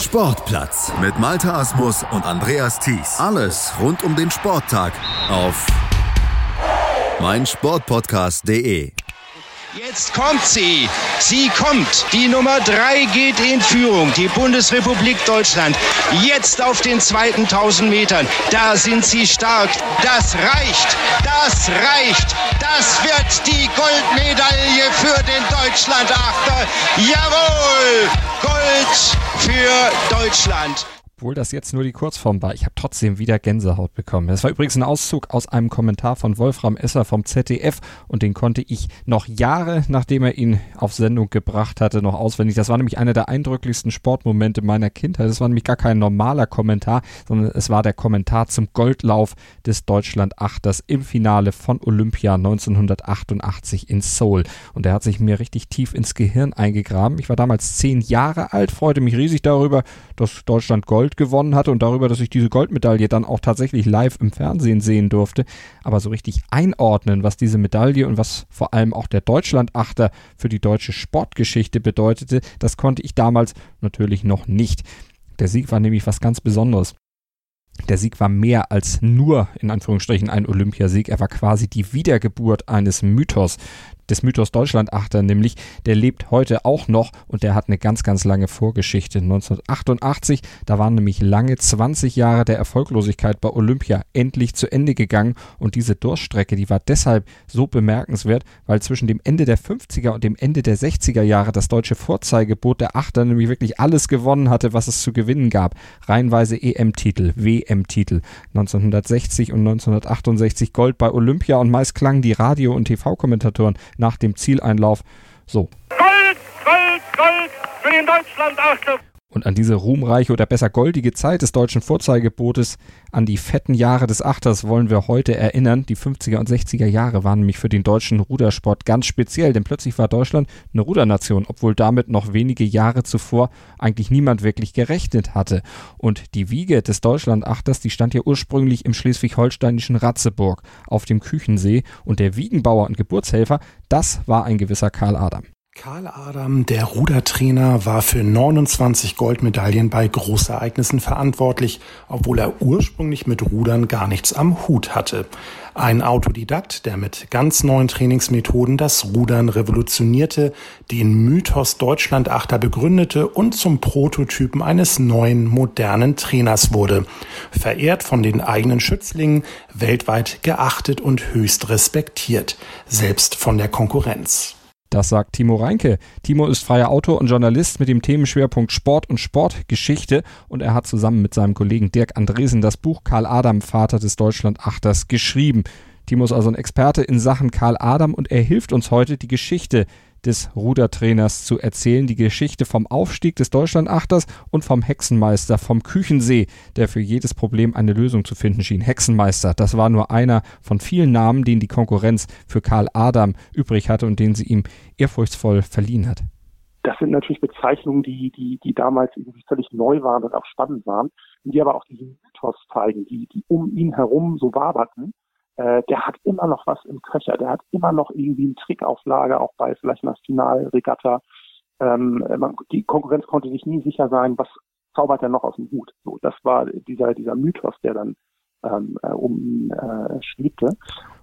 Sportplatz mit Malta Asmus und Andreas Thies. Alles rund um den Sporttag auf meinsportpodcast.de. Jetzt kommt sie. Sie kommt. Die Nummer drei geht in Führung. Die Bundesrepublik Deutschland. Jetzt auf den zweiten 1000 Metern. Da sind sie stark. Das reicht. Das reicht. Das wird die Goldmedaille für den Deutschlandachter. Jawohl. Gold für Deutschland. Obwohl das jetzt nur die Kurzform war, ich habe trotzdem wieder Gänsehaut bekommen. Das war übrigens ein Auszug aus einem Kommentar von Wolfram Esser vom ZDF und den konnte ich noch Jahre, nachdem er ihn auf Sendung gebracht hatte, noch auswendig. Das war nämlich einer der eindrücklichsten Sportmomente meiner Kindheit. Das war nämlich gar kein normaler Kommentar, sondern es war der Kommentar zum Goldlauf des Deutschland-Achters im Finale von Olympia 1988 in Seoul. Und er hat sich mir richtig tief ins Gehirn eingegraben. Ich war damals zehn Jahre alt, freute mich riesig darüber, dass Deutschland Gold Gold gewonnen hatte und darüber, dass ich diese Goldmedaille dann auch tatsächlich live im Fernsehen sehen durfte. Aber so richtig einordnen, was diese Medaille und was vor allem auch der Deutschlandachter für die deutsche Sportgeschichte bedeutete, das konnte ich damals natürlich noch nicht. Der Sieg war nämlich was ganz Besonderes. Der Sieg war mehr als nur in Anführungsstrichen ein Olympiasieg. Er war quasi die Wiedergeburt eines Mythos des Mythos Deutschlandachter, nämlich der lebt heute auch noch und der hat eine ganz, ganz lange Vorgeschichte. 1988, da waren nämlich lange 20 Jahre der Erfolglosigkeit bei Olympia endlich zu Ende gegangen und diese Durststrecke, die war deshalb so bemerkenswert, weil zwischen dem Ende der 50er und dem Ende der 60er Jahre das deutsche Vorzeigeboot der Achter nämlich wirklich alles gewonnen hatte, was es zu gewinnen gab. Reihenweise EM-Titel, WM-Titel. 1960 und 1968 Gold bei Olympia und meist klangen die Radio- und TV-Kommentatoren nach dem Zieleinlauf so. Gold, Gold, Gold für den Deutschland-Ausflug. Und an diese ruhmreiche oder besser goldige Zeit des deutschen Vorzeigebootes, an die fetten Jahre des Achters wollen wir heute erinnern. Die 50er und 60er Jahre waren nämlich für den deutschen Rudersport ganz speziell, denn plötzlich war Deutschland eine Rudernation, obwohl damit noch wenige Jahre zuvor eigentlich niemand wirklich gerechnet hatte. Und die Wiege des Deutschlandachters, die stand ja ursprünglich im schleswig-holsteinischen Ratzeburg auf dem Küchensee und der Wiegenbauer und Geburtshelfer, das war ein gewisser Karl Adam. Karl Adam, der Rudertrainer, war für 29 Goldmedaillen bei Großereignissen verantwortlich, obwohl er ursprünglich mit Rudern gar nichts am Hut hatte. Ein Autodidakt, der mit ganz neuen Trainingsmethoden das Rudern revolutionierte, den Mythos Deutschlandachter begründete und zum Prototypen eines neuen, modernen Trainers wurde. Verehrt von den eigenen Schützlingen, weltweit geachtet und höchst respektiert, selbst von der Konkurrenz. Das sagt Timo Reinke. Timo ist freier Autor und Journalist mit dem Themenschwerpunkt Sport und Sportgeschichte und er hat zusammen mit seinem Kollegen Dirk Andresen das Buch Karl Adam, Vater des Deutschlandachters, geschrieben. Timo ist also ein Experte in Sachen Karl Adam und er hilft uns heute, die Geschichte des Rudertrainers zu erzählen, die Geschichte vom Aufstieg des Deutschlandachters und vom Hexenmeister vom Küchensee, der für jedes Problem eine Lösung zu finden schien. Hexenmeister, das war nur einer von vielen Namen, den die Konkurrenz für Karl Adam übrig hatte und den sie ihm ehrfurchtsvoll verliehen hat. Das sind natürlich Bezeichnungen, die, die, die damals irgendwie völlig neu waren und auch spannend waren, die aber auch diesen Mythos zeigen, die, die um ihn herum so waberten äh, der hat immer noch was im Köcher, der hat immer noch irgendwie einen Trick auf Lager, auch bei vielleicht einer Finalregatta. Ähm, man, die Konkurrenz konnte sich nie sicher sein, was zaubert er noch aus dem Hut. So, das war dieser, dieser Mythos, der dann ähm, äh, um ihn äh.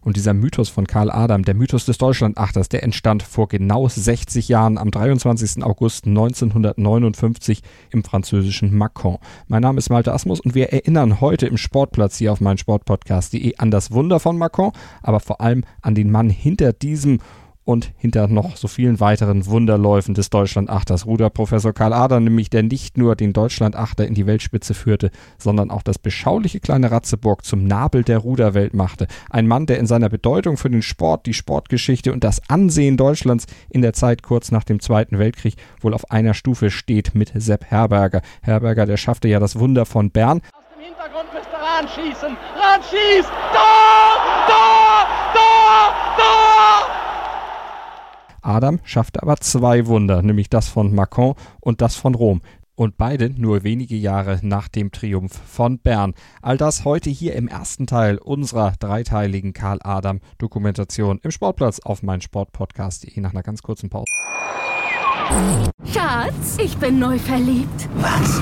Und dieser Mythos von Karl Adam, der Mythos des Deutschlandachters, der entstand vor genau 60 Jahren am 23. August 1959 im französischen Macon. Mein Name ist Malte Asmus und wir erinnern heute im Sportplatz hier auf meinen Sportpodcast.de an das Wunder von Macon, aber vor allem an den Mann hinter diesem und hinter noch so vielen weiteren Wunderläufen des Deutschlandachters Ruderprofessor Karl Ader, nämlich der nicht nur den Deutschlandachter in die Weltspitze führte, sondern auch das beschauliche kleine Ratzeburg zum Nabel der Ruderwelt machte. Ein Mann, der in seiner Bedeutung für den Sport, die Sportgeschichte und das Ansehen Deutschlands in der Zeit kurz nach dem Zweiten Weltkrieg wohl auf einer Stufe steht mit Sepp Herberger. Herberger, der schaffte ja das Wunder von Bern. Aus dem Hintergrund müsste Rahn schießen. Rahn schießt. Tor! Tor! Tor! Tor! Adam schaffte aber zwei Wunder, nämlich das von Macron und das von Rom. Und beide nur wenige Jahre nach dem Triumph von Bern. All das heute hier im ersten Teil unserer dreiteiligen Karl Adam Dokumentation im Sportplatz auf mein Sportpodcast.de nach einer ganz kurzen Pause. Schatz, ich bin neu verliebt. Was?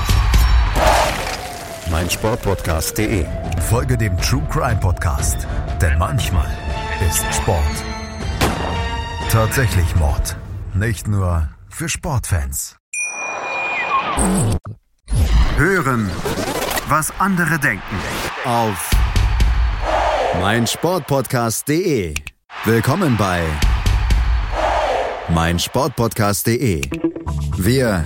meinsportpodcast.de. Folge dem True Crime Podcast, denn manchmal ist Sport tatsächlich Mord. Nicht nur für Sportfans. Hören, was andere denken auf meinsportpodcast.de. Willkommen bei meinsportpodcast.de. Wir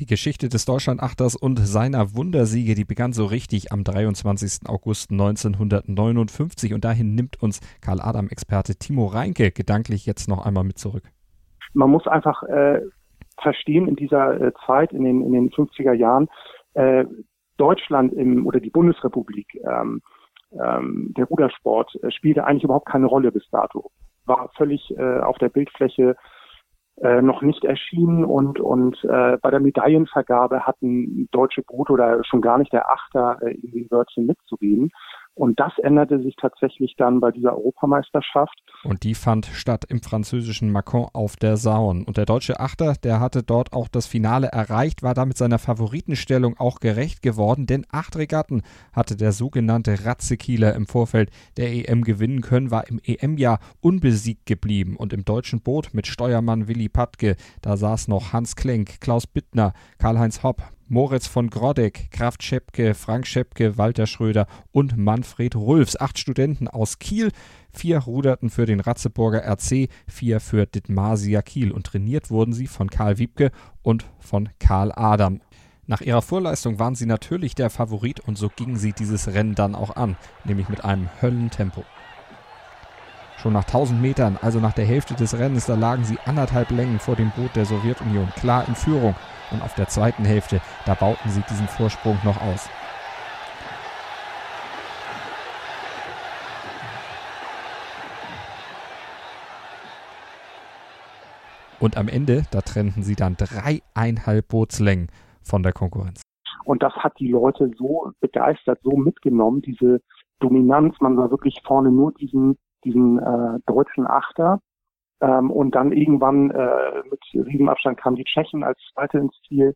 Die Geschichte des Deutschlandachters und seiner Wundersiege, die begann so richtig am 23. August 1959 und dahin nimmt uns Karl Adam-Experte Timo Reinke gedanklich jetzt noch einmal mit zurück. Man muss einfach äh, verstehen in dieser äh, Zeit, in den, in den 50er Jahren, äh, Deutschland im, oder die Bundesrepublik, ähm, ähm, der Rudersport äh, spielte eigentlich überhaupt keine Rolle bis dato. War völlig äh, auf der Bildfläche äh, noch nicht erschienen und und äh, bei der Medaillenvergabe hatten deutsche Boote oder schon gar nicht der Achter äh, in den Wörtchen mitzureden. Und das änderte sich tatsächlich dann bei dieser Europameisterschaft. Und die fand statt im französischen Macon auf der Sauen. Und der deutsche Achter, der hatte dort auch das Finale erreicht, war damit seiner Favoritenstellung auch gerecht geworden, denn acht Regatten hatte der sogenannte Ratzekieler im Vorfeld der EM gewinnen können, war im EM-Jahr unbesiegt geblieben. Und im deutschen Boot mit Steuermann Willi Patke, da saß noch Hans Klenk, Klaus Bittner, Karl-Heinz Hopp, Moritz von Grodek, Kraft Schepke, Frank Schepke, Walter Schröder und Manfred Rulfs. Acht Studenten aus Kiel, vier ruderten für den Ratzeburger RC, vier für Dithmarsia Kiel und trainiert wurden sie von Karl Wiebke und von Karl Adam. Nach ihrer Vorleistung waren sie natürlich der Favorit und so gingen sie dieses Rennen dann auch an, nämlich mit einem Höllentempo. Schon nach 1000 Metern, also nach der Hälfte des Rennens, da lagen sie anderthalb Längen vor dem Boot der Sowjetunion, klar in Führung. Und auf der zweiten Hälfte, da bauten sie diesen Vorsprung noch aus. Und am Ende, da trennten sie dann dreieinhalb Bootslängen von der Konkurrenz. Und das hat die Leute so begeistert, so mitgenommen, diese Dominanz. Man sah wirklich vorne nur diesen, diesen äh, deutschen Achter. Ähm, und dann irgendwann äh, mit Riesenabstand kamen die Tschechen als Zweite ins Ziel.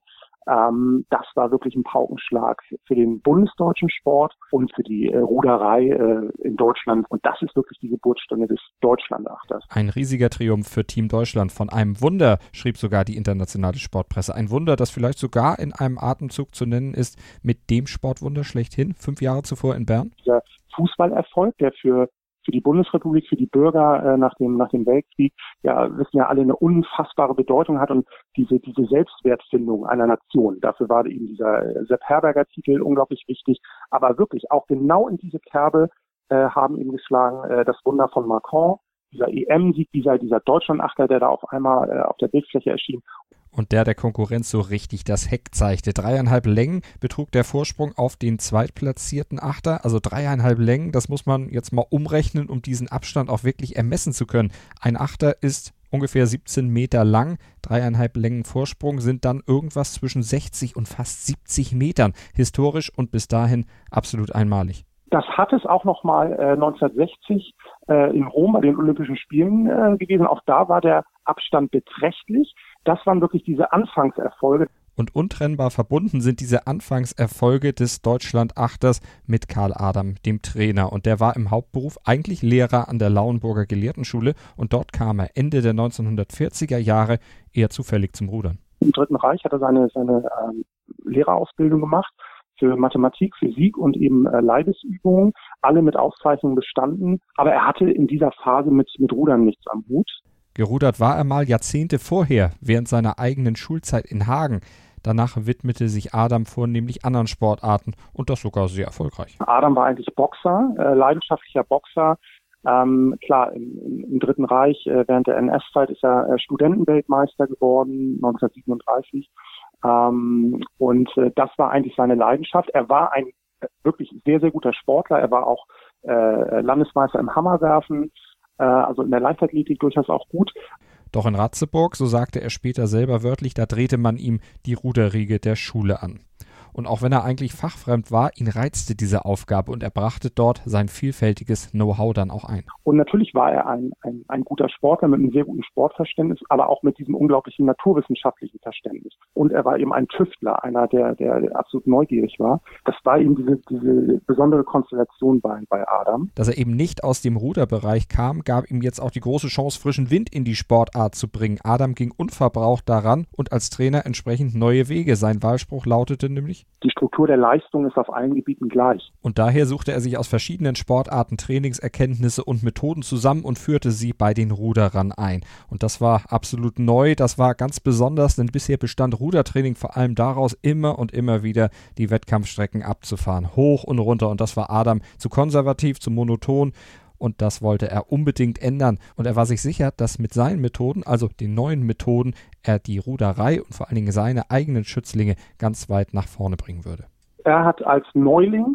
Ähm, das war wirklich ein Paukenschlag für den bundesdeutschen Sport und für die äh, Ruderei äh, in Deutschland. Und das ist wirklich die Geburtsstunde des Deutschlandachters. Ein riesiger Triumph für Team Deutschland. Von einem Wunder schrieb sogar die internationale Sportpresse. Ein Wunder, das vielleicht sogar in einem Atemzug zu nennen ist mit dem Sportwunder schlechthin, fünf Jahre zuvor in Bern. Dieser Fußballerfolg, der für für die Bundesrepublik, für die Bürger äh, nach dem nach dem Weltkrieg, ja wissen ja alle eine unfassbare Bedeutung hat und diese diese Selbstwertfindung einer Nation. Dafür war eben dieser äh, Sepp Herberger Titel unglaublich wichtig, aber wirklich auch genau in diese Kerbe äh, haben ihn geschlagen äh, das Wunder von Macron, dieser EM-Sieg, dieser dieser Deutschlandachter, der da auf einmal äh, auf der Bildfläche erschien und der der Konkurrenz so richtig das Heck zeigte. Dreieinhalb Längen betrug der Vorsprung auf den zweitplatzierten Achter. Also dreieinhalb Längen, das muss man jetzt mal umrechnen, um diesen Abstand auch wirklich ermessen zu können. Ein Achter ist ungefähr 17 Meter lang. Dreieinhalb Längen Vorsprung sind dann irgendwas zwischen 60 und fast 70 Metern. Historisch und bis dahin absolut einmalig. Das hat es auch noch mal äh, 1960 äh, in Rom bei den Olympischen Spielen äh, gewesen. Auch da war der Abstand beträchtlich. Das waren wirklich diese Anfangserfolge. Und untrennbar verbunden sind diese Anfangserfolge des Deutschlandachters mit Karl Adam, dem Trainer. Und der war im Hauptberuf eigentlich Lehrer an der Lauenburger Gelehrtenschule und dort kam er Ende der 1940er Jahre eher zufällig zum Rudern. Im Dritten Reich hat er seine, seine ähm, Lehrerausbildung gemacht für Mathematik, Physik und eben äh, Leibesübungen, alle mit Auszeichnungen bestanden. Aber er hatte in dieser Phase mit, mit Rudern nichts am Hut. Gerudert war er mal Jahrzehnte vorher, während seiner eigenen Schulzeit in Hagen. Danach widmete sich Adam vornehmlich anderen Sportarten und das sogar sehr erfolgreich. Adam war eigentlich Boxer, äh, leidenschaftlicher Boxer. Ähm, klar, im, im, Dritten Reich äh, während der NS-Zeit ist er äh, Studentenweltmeister geworden, 1937. Ähm, und äh, das war eigentlich seine Leidenschaft. Er war ein äh, wirklich sehr, sehr guter Sportler. Er war auch äh, Landesmeister im Hammerwerfen, also in der Leichtathletik durchaus auch gut. Doch in Ratzeburg, so sagte er später selber wörtlich, da drehte man ihm die Ruderriege der Schule an. Und auch wenn er eigentlich fachfremd war, ihn reizte diese Aufgabe und er brachte dort sein vielfältiges Know-how dann auch ein. Und natürlich war er ein, ein, ein guter Sportler mit einem sehr guten Sportverständnis, aber auch mit diesem unglaublichen naturwissenschaftlichen Verständnis. Und er war eben ein Tüftler, einer, der, der absolut neugierig war. Das war eben diese, diese besondere Konstellation bei, bei Adam. Dass er eben nicht aus dem Ruderbereich kam, gab ihm jetzt auch die große Chance, frischen Wind in die Sportart zu bringen. Adam ging unverbraucht daran und als Trainer entsprechend neue Wege. Sein Wahlspruch lautete nämlich die Struktur der Leistung ist auf allen Gebieten gleich. Und daher suchte er sich aus verschiedenen Sportarten Trainingserkenntnisse und Methoden zusammen und führte sie bei den Ruderern ein. Und das war absolut neu, das war ganz besonders, denn bisher bestand Rudertraining vor allem daraus, immer und immer wieder die Wettkampfstrecken abzufahren, hoch und runter. Und das war Adam zu konservativ, zu monoton und das wollte er unbedingt ändern. Und er war sich sicher, dass mit seinen Methoden, also den neuen Methoden, er die Ruderei und vor allen Dingen seine eigenen Schützlinge ganz weit nach vorne bringen würde. Er hat als Neuling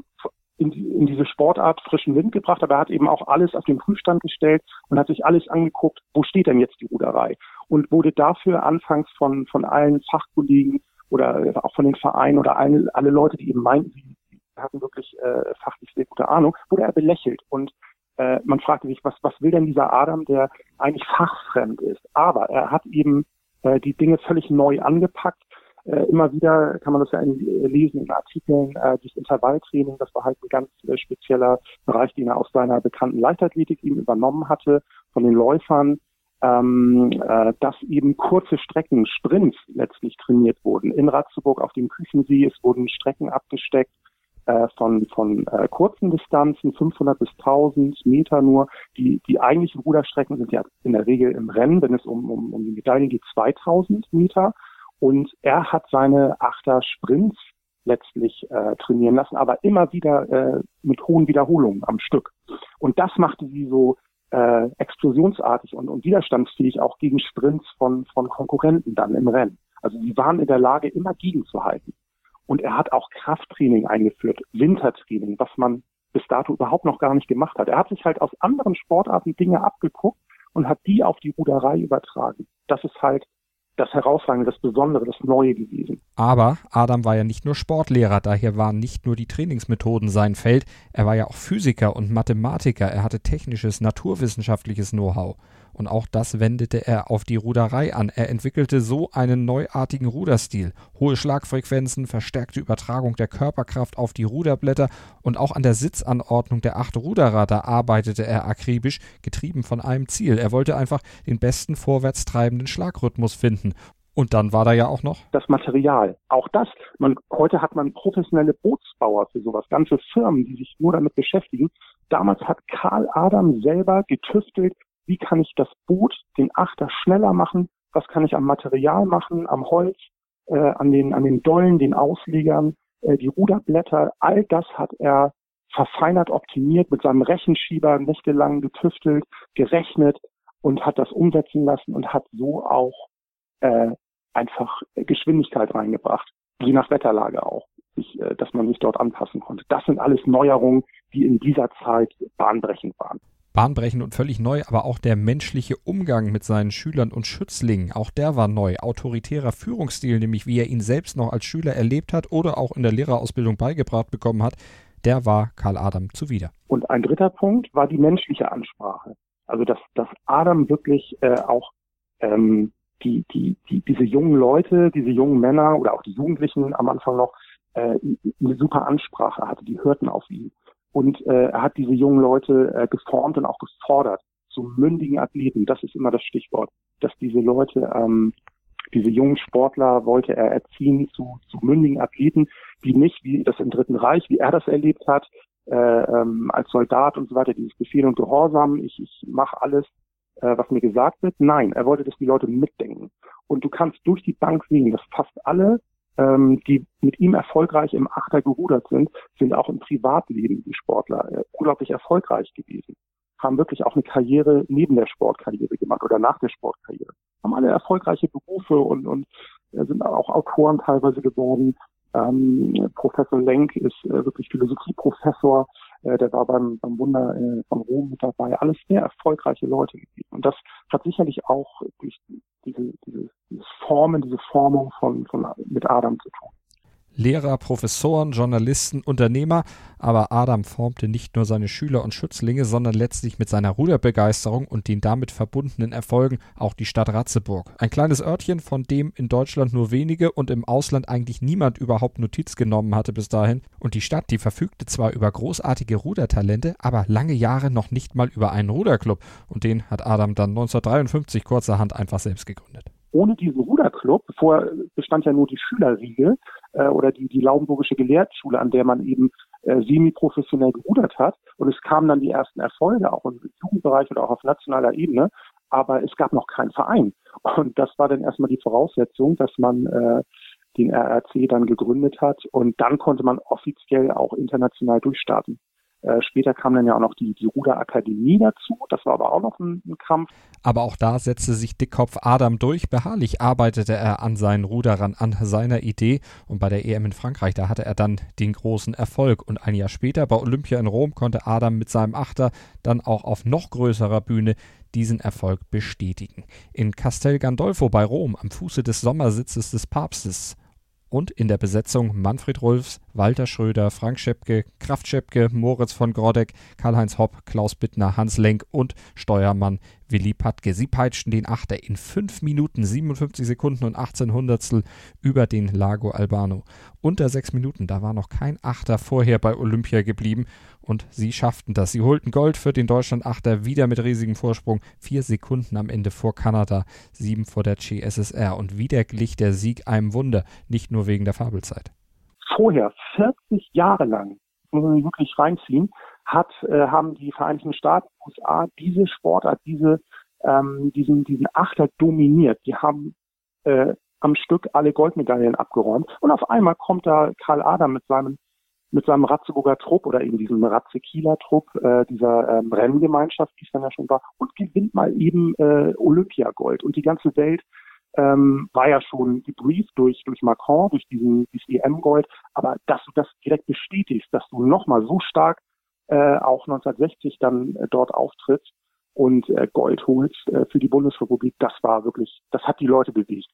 in, in diese Sportart frischen Wind gebracht, aber er hat eben auch alles auf den Prüfstand gestellt und hat sich alles angeguckt, wo steht denn jetzt die Ruderei? Und wurde dafür anfangs von, von allen Fachkollegen oder auch von den Vereinen oder allen, alle Leute, die eben meinten, sie hatten wirklich äh, fachlich sehr gute Ahnung, wurde er belächelt. Und äh, man fragte sich, was, was will denn dieser Adam, der eigentlich fachfremd ist? Aber er hat eben äh, die Dinge völlig neu angepackt. Äh, immer wieder kann man das ja in, äh, lesen in Artikeln, äh, das Intervalltraining, das war halt ein ganz äh, spezieller Bereich, den er aus seiner bekannten Leichtathletik eben übernommen hatte, von den Läufern, ähm, äh, dass eben kurze Strecken, Sprints letztlich trainiert wurden. In Ratzeburg auf dem Küchensee, es wurden Strecken abgesteckt, äh, von, von äh, kurzen Distanzen, 500 bis 1000 Meter nur. Die, die eigentlichen Ruderstrecken sind ja in der Regel im Rennen, wenn es um, um, um die Medaillen geht, 2000 Meter. Und er hat seine Achter Sprints letztlich äh, trainieren lassen, aber immer wieder äh, mit hohen Wiederholungen am Stück. Und das machte sie so äh, explosionsartig und, und widerstandsfähig auch gegen Sprints von, von Konkurrenten dann im Rennen. Also sie waren in der Lage, immer gegenzuhalten. Und er hat auch Krafttraining eingeführt, Wintertraining, was man bis dato überhaupt noch gar nicht gemacht hat. Er hat sich halt aus anderen Sportarten Dinge abgeguckt und hat die auf die Ruderei übertragen. Das ist halt das Herausragende, das Besondere, das Neue gewesen. Aber Adam war ja nicht nur Sportlehrer, daher waren nicht nur die Trainingsmethoden sein Feld, er war ja auch Physiker und Mathematiker, er hatte technisches, naturwissenschaftliches Know-how. Und auch das wendete er auf die Ruderei an. Er entwickelte so einen neuartigen Ruderstil. Hohe Schlagfrequenzen, verstärkte Übertragung der Körperkraft auf die Ruderblätter und auch an der Sitzanordnung der acht Ruderer, da arbeitete er akribisch, getrieben von einem Ziel. Er wollte einfach den besten vorwärts treibenden Schlagrhythmus finden. Und dann war da ja auch noch das Material. Auch das. Man, heute hat man professionelle Bootsbauer für sowas, ganze Firmen, die sich nur damit beschäftigen. Damals hat Karl Adam selber getüftelt, wie kann ich das Boot, den Achter schneller machen, was kann ich am Material machen, am Holz, äh, an, den, an den Dollen, den Auslegern, äh, die Ruderblätter, all das hat er verfeinert, optimiert, mit seinem Rechenschieber nächtelang getüftelt, gerechnet und hat das umsetzen lassen und hat so auch äh, einfach Geschwindigkeit reingebracht, je nach Wetterlage auch, sich, äh, dass man sich dort anpassen konnte. Das sind alles Neuerungen, die in dieser Zeit bahnbrechend waren bahnbrechend und völlig neu, aber auch der menschliche Umgang mit seinen Schülern und Schützlingen, auch der war neu. Autoritärer Führungsstil, nämlich wie er ihn selbst noch als Schüler erlebt hat oder auch in der Lehrerausbildung beigebracht bekommen hat, der war Karl Adam zuwider. Und ein dritter Punkt war die menschliche Ansprache. Also dass, dass Adam wirklich äh, auch ähm, die, die, die, diese jungen Leute, diese jungen Männer oder auch die Jugendlichen am Anfang noch äh, eine super Ansprache hatte. Die hörten auf ihn. Und äh, er hat diese jungen Leute äh, geformt und auch gefordert zu mündigen Athleten. Das ist immer das Stichwort, dass diese Leute ähm, Diese jungen Sportler wollte er erziehen zu, zu mündigen Athleten, die nicht, wie das im Dritten Reich, wie er das erlebt hat, äh, ähm, als Soldat und so weiter, dieses Befehl und Gehorsam, ich, ich mache alles, äh, was mir gesagt wird. Nein, er wollte, dass die Leute mitdenken. Und du kannst durch die Bank sehen, dass fast alle, ähm, die mit ihm erfolgreich im Achter gerudert sind, sind auch im Privatleben die Sportler äh, unglaublich erfolgreich gewesen. Haben wirklich auch eine Karriere neben der Sportkarriere gemacht oder nach der Sportkarriere. Haben alle erfolgreiche Berufe und, und äh, sind auch Autoren teilweise geworden. Ähm, Professor Lenk ist äh, wirklich Philosophieprofessor, äh, der war beim, beim Wunder äh, von Rom mit dabei. Alles sehr erfolgreiche Leute gewesen. Und das hat sicherlich auch durch diese, diese, diese Formen, diese Formung von, von mit Adam zu tun. Lehrer, Professoren, Journalisten, Unternehmer, aber Adam formte nicht nur seine Schüler und Schützlinge, sondern letztlich mit seiner Ruderbegeisterung und den damit verbundenen Erfolgen auch die Stadt Ratzeburg. Ein kleines Örtchen, von dem in Deutschland nur wenige und im Ausland eigentlich niemand überhaupt Notiz genommen hatte bis dahin. Und die Stadt, die verfügte zwar über großartige Rudertalente, aber lange Jahre noch nicht mal über einen Ruderclub. Und den hat Adam dann 1953 kurzerhand einfach selbst gegründet ohne diesen Ruderclub, vorher bestand ja nur die Schülerriege äh, oder die, die Lauenburgische Gelehrtschule, an der man eben äh, semi-professionell gerudert hat. Und es kamen dann die ersten Erfolge, auch im Jugendbereich oder auch auf nationaler Ebene. Aber es gab noch keinen Verein. Und das war dann erstmal die Voraussetzung, dass man äh, den RRC dann gegründet hat. Und dann konnte man offiziell auch international durchstarten. Äh, später kam dann ja auch noch die, die Ruderakademie dazu. Das war aber auch noch ein, ein, Kampf. Aber auch da setzte sich Dickkopf Adam durch. Beharrlich arbeitete er an seinen Ruderern, an seiner Idee. Und bei der EM in Frankreich, da hatte er dann den großen Erfolg. Und ein Jahr später bei Olympia in Rom konnte Adam mit seinem Achter dann auch auf noch größerer Bühne diesen Erfolg bestätigen. In Castel Gandolfo bei Rom, am Fuße des Sommersitzes des Papstes, und in der Besetzung Manfred Rolfs, Walter Schröder, Frank Schepke, Kraft Schepke, Moritz von Grodek, Karl-Heinz Hopp, Klaus Bittner, Hans Lenk und Steuermann Willi Patke. Sie peitschten den Achter in 5 Minuten 57 Sekunden und 18 Hundertstel über den Lago Albano. Unter 6 Minuten, da war noch kein Achter vorher bei Olympia geblieben und sie schafften das. Sie holten Gold für den Deutschland-Achter wieder mit riesigem Vorsprung. Vier Sekunden am Ende vor Kanada, sieben vor der CSSR und wieder glich der Sieg einem Wunder, nicht nur wegen der Fabelzeit. Vorher, 40 Jahre lang, muss man wirklich reinziehen, hat, äh, haben die Vereinigten Staaten, USA diese Sportart, diese, ähm, diesen, diesen Achter dominiert. Die haben äh, am Stück alle Goldmedaillen abgeräumt. Und auf einmal kommt da Karl Adam mit seinem mit seinem Ratzeburger Trupp oder eben diesem Ratze-Kieler Trupp, äh, dieser ähm, Renngemeinschaft, die es dann ja schon war, und gewinnt mal eben äh, Olympiagold. Und die ganze Welt ähm, war ja schon gebrieft durch, durch Macron, durch diesen, dieses EM-Gold. Aber dass du das direkt bestätigst, dass du nochmal so stark äh, auch 1960 dann äh, dort auftritt und äh, Gold holt äh, für die Bundesrepublik, das war wirklich, das hat die Leute bewegt.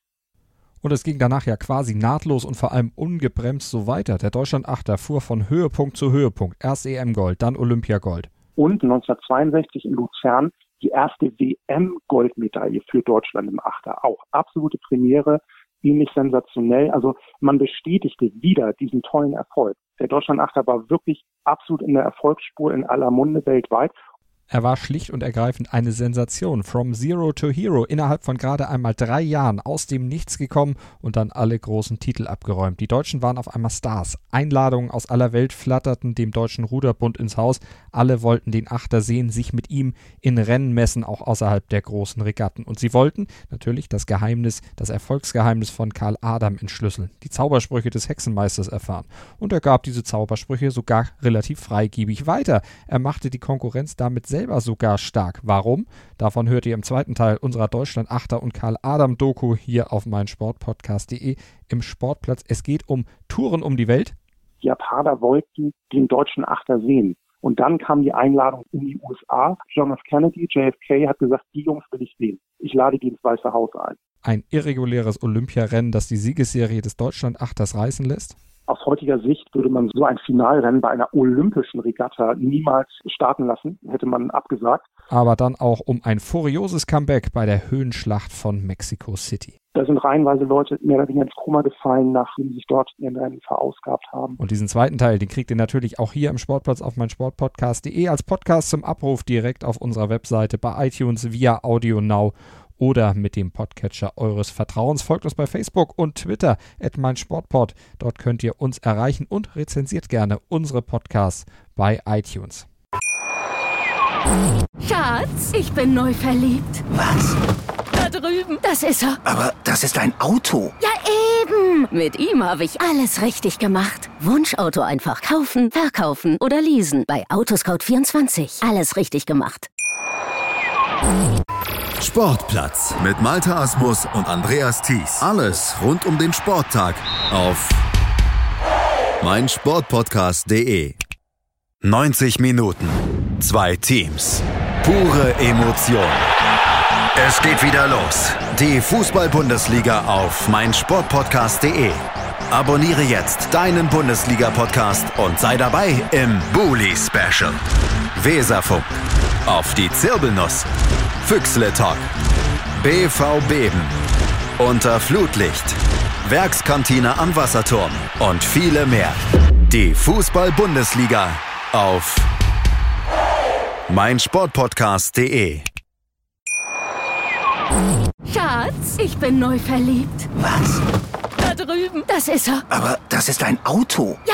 Und es ging danach ja quasi nahtlos und vor allem ungebremst so weiter. Der Deutschland-Achter fuhr von Höhepunkt zu Höhepunkt. Erst EM-Gold, dann Olympiagold. Und 1962 in Luzern die erste WM-Goldmedaille für Deutschland im Achter. Auch absolute Premiere, ähnlich sensationell. Also man bestätigte wieder diesen tollen Erfolg. Der Deutschland-Achter war wirklich absolut in der Erfolgsspur in aller Munde weltweit. Er war schlicht und ergreifend eine Sensation. From Zero to Hero. Innerhalb von gerade einmal drei Jahren aus dem Nichts gekommen und dann alle großen Titel abgeräumt. Die Deutschen waren auf einmal Stars. Einladungen aus aller Welt flatterten dem Deutschen Ruderbund ins Haus. Alle wollten den Achter sehen, sich mit ihm in Rennen messen, auch außerhalb der großen Regatten. Und sie wollten natürlich das Geheimnis, das Erfolgsgeheimnis von Karl Adam entschlüsseln. Die Zaubersprüche des Hexenmeisters erfahren. Und er gab diese Zaubersprüche sogar relativ freigiebig weiter. Er machte die Konkurrenz damit selbst selber sogar stark. Warum? Davon hört ihr im zweiten Teil unserer Deutschland Achter und Karl Adam Doku hier auf meinsportpodcast.de im Sportplatz. Es geht um Touren um die Welt. Die Japaner wollten den deutschen Achter sehen. Und dann kam die Einladung in die USA. John F. Kennedy, JFK, hat gesagt, die Jungs will ich sehen. Ich lade die ins Weiße Haus ein. Ein irreguläres Olympiarennen, das die Siegesserie des Deutschland-Achters reißen lässt? Aus heutiger Sicht würde man so ein Finalrennen bei einer olympischen Regatta niemals starten lassen, hätte man abgesagt. Aber dann auch um ein furioses Comeback bei der Höhenschlacht von Mexico City. Da sind reihenweise Leute mehr oder weniger ins Koma gefallen, nachdem sie sich dort ihren Rennen verausgabt haben. Und diesen zweiten Teil, den kriegt ihr natürlich auch hier im Sportplatz auf meinsportpodcast.de als Podcast zum Abruf direkt auf unserer Webseite bei iTunes via Audio Now oder mit dem Podcatcher eures Vertrauens. Folgt uns bei Facebook und Twitter at meinsportpod. Dort könnt ihr uns erreichen und rezensiert gerne unsere Podcasts bei iTunes. Schatz, ich bin neu verliebt. Was? Da drüben. Das ist er. Aber das ist ein Auto. Ja, eben. Mit ihm habe ich alles richtig gemacht. Wunschauto einfach kaufen, verkaufen oder leasen. Bei Autoscout24. Alles richtig gemacht. Sportplatz mit Malta Asmus und Andreas Thies. Alles rund um den Sporttag auf meinsportpodcast.de. 90 Minuten, zwei Teams, pure Emotion. Es geht wieder los. Die Fußball-Bundesliga auf meinsportpodcast.de. Abonniere jetzt deinen Bundesliga-Podcast und sei dabei im Bully Special. Weserfunk. Auf die Zirbelnuss. Füchsle Talk. BV Beben. Unter Flutlicht. Werkskantine am Wasserturm. Und viele mehr. Die Fußball-Bundesliga auf meinsportpodcast.de. Schatz, ich bin neu verliebt. Was? Da drüben. Das ist er. Aber das ist ein Auto. Ja,